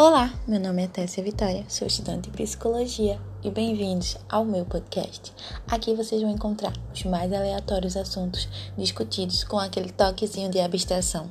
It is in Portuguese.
Olá, meu nome é Tessia Vitória, sou estudante de psicologia e bem-vindos ao meu podcast. Aqui vocês vão encontrar os mais aleatórios assuntos discutidos com aquele toquezinho de abstração.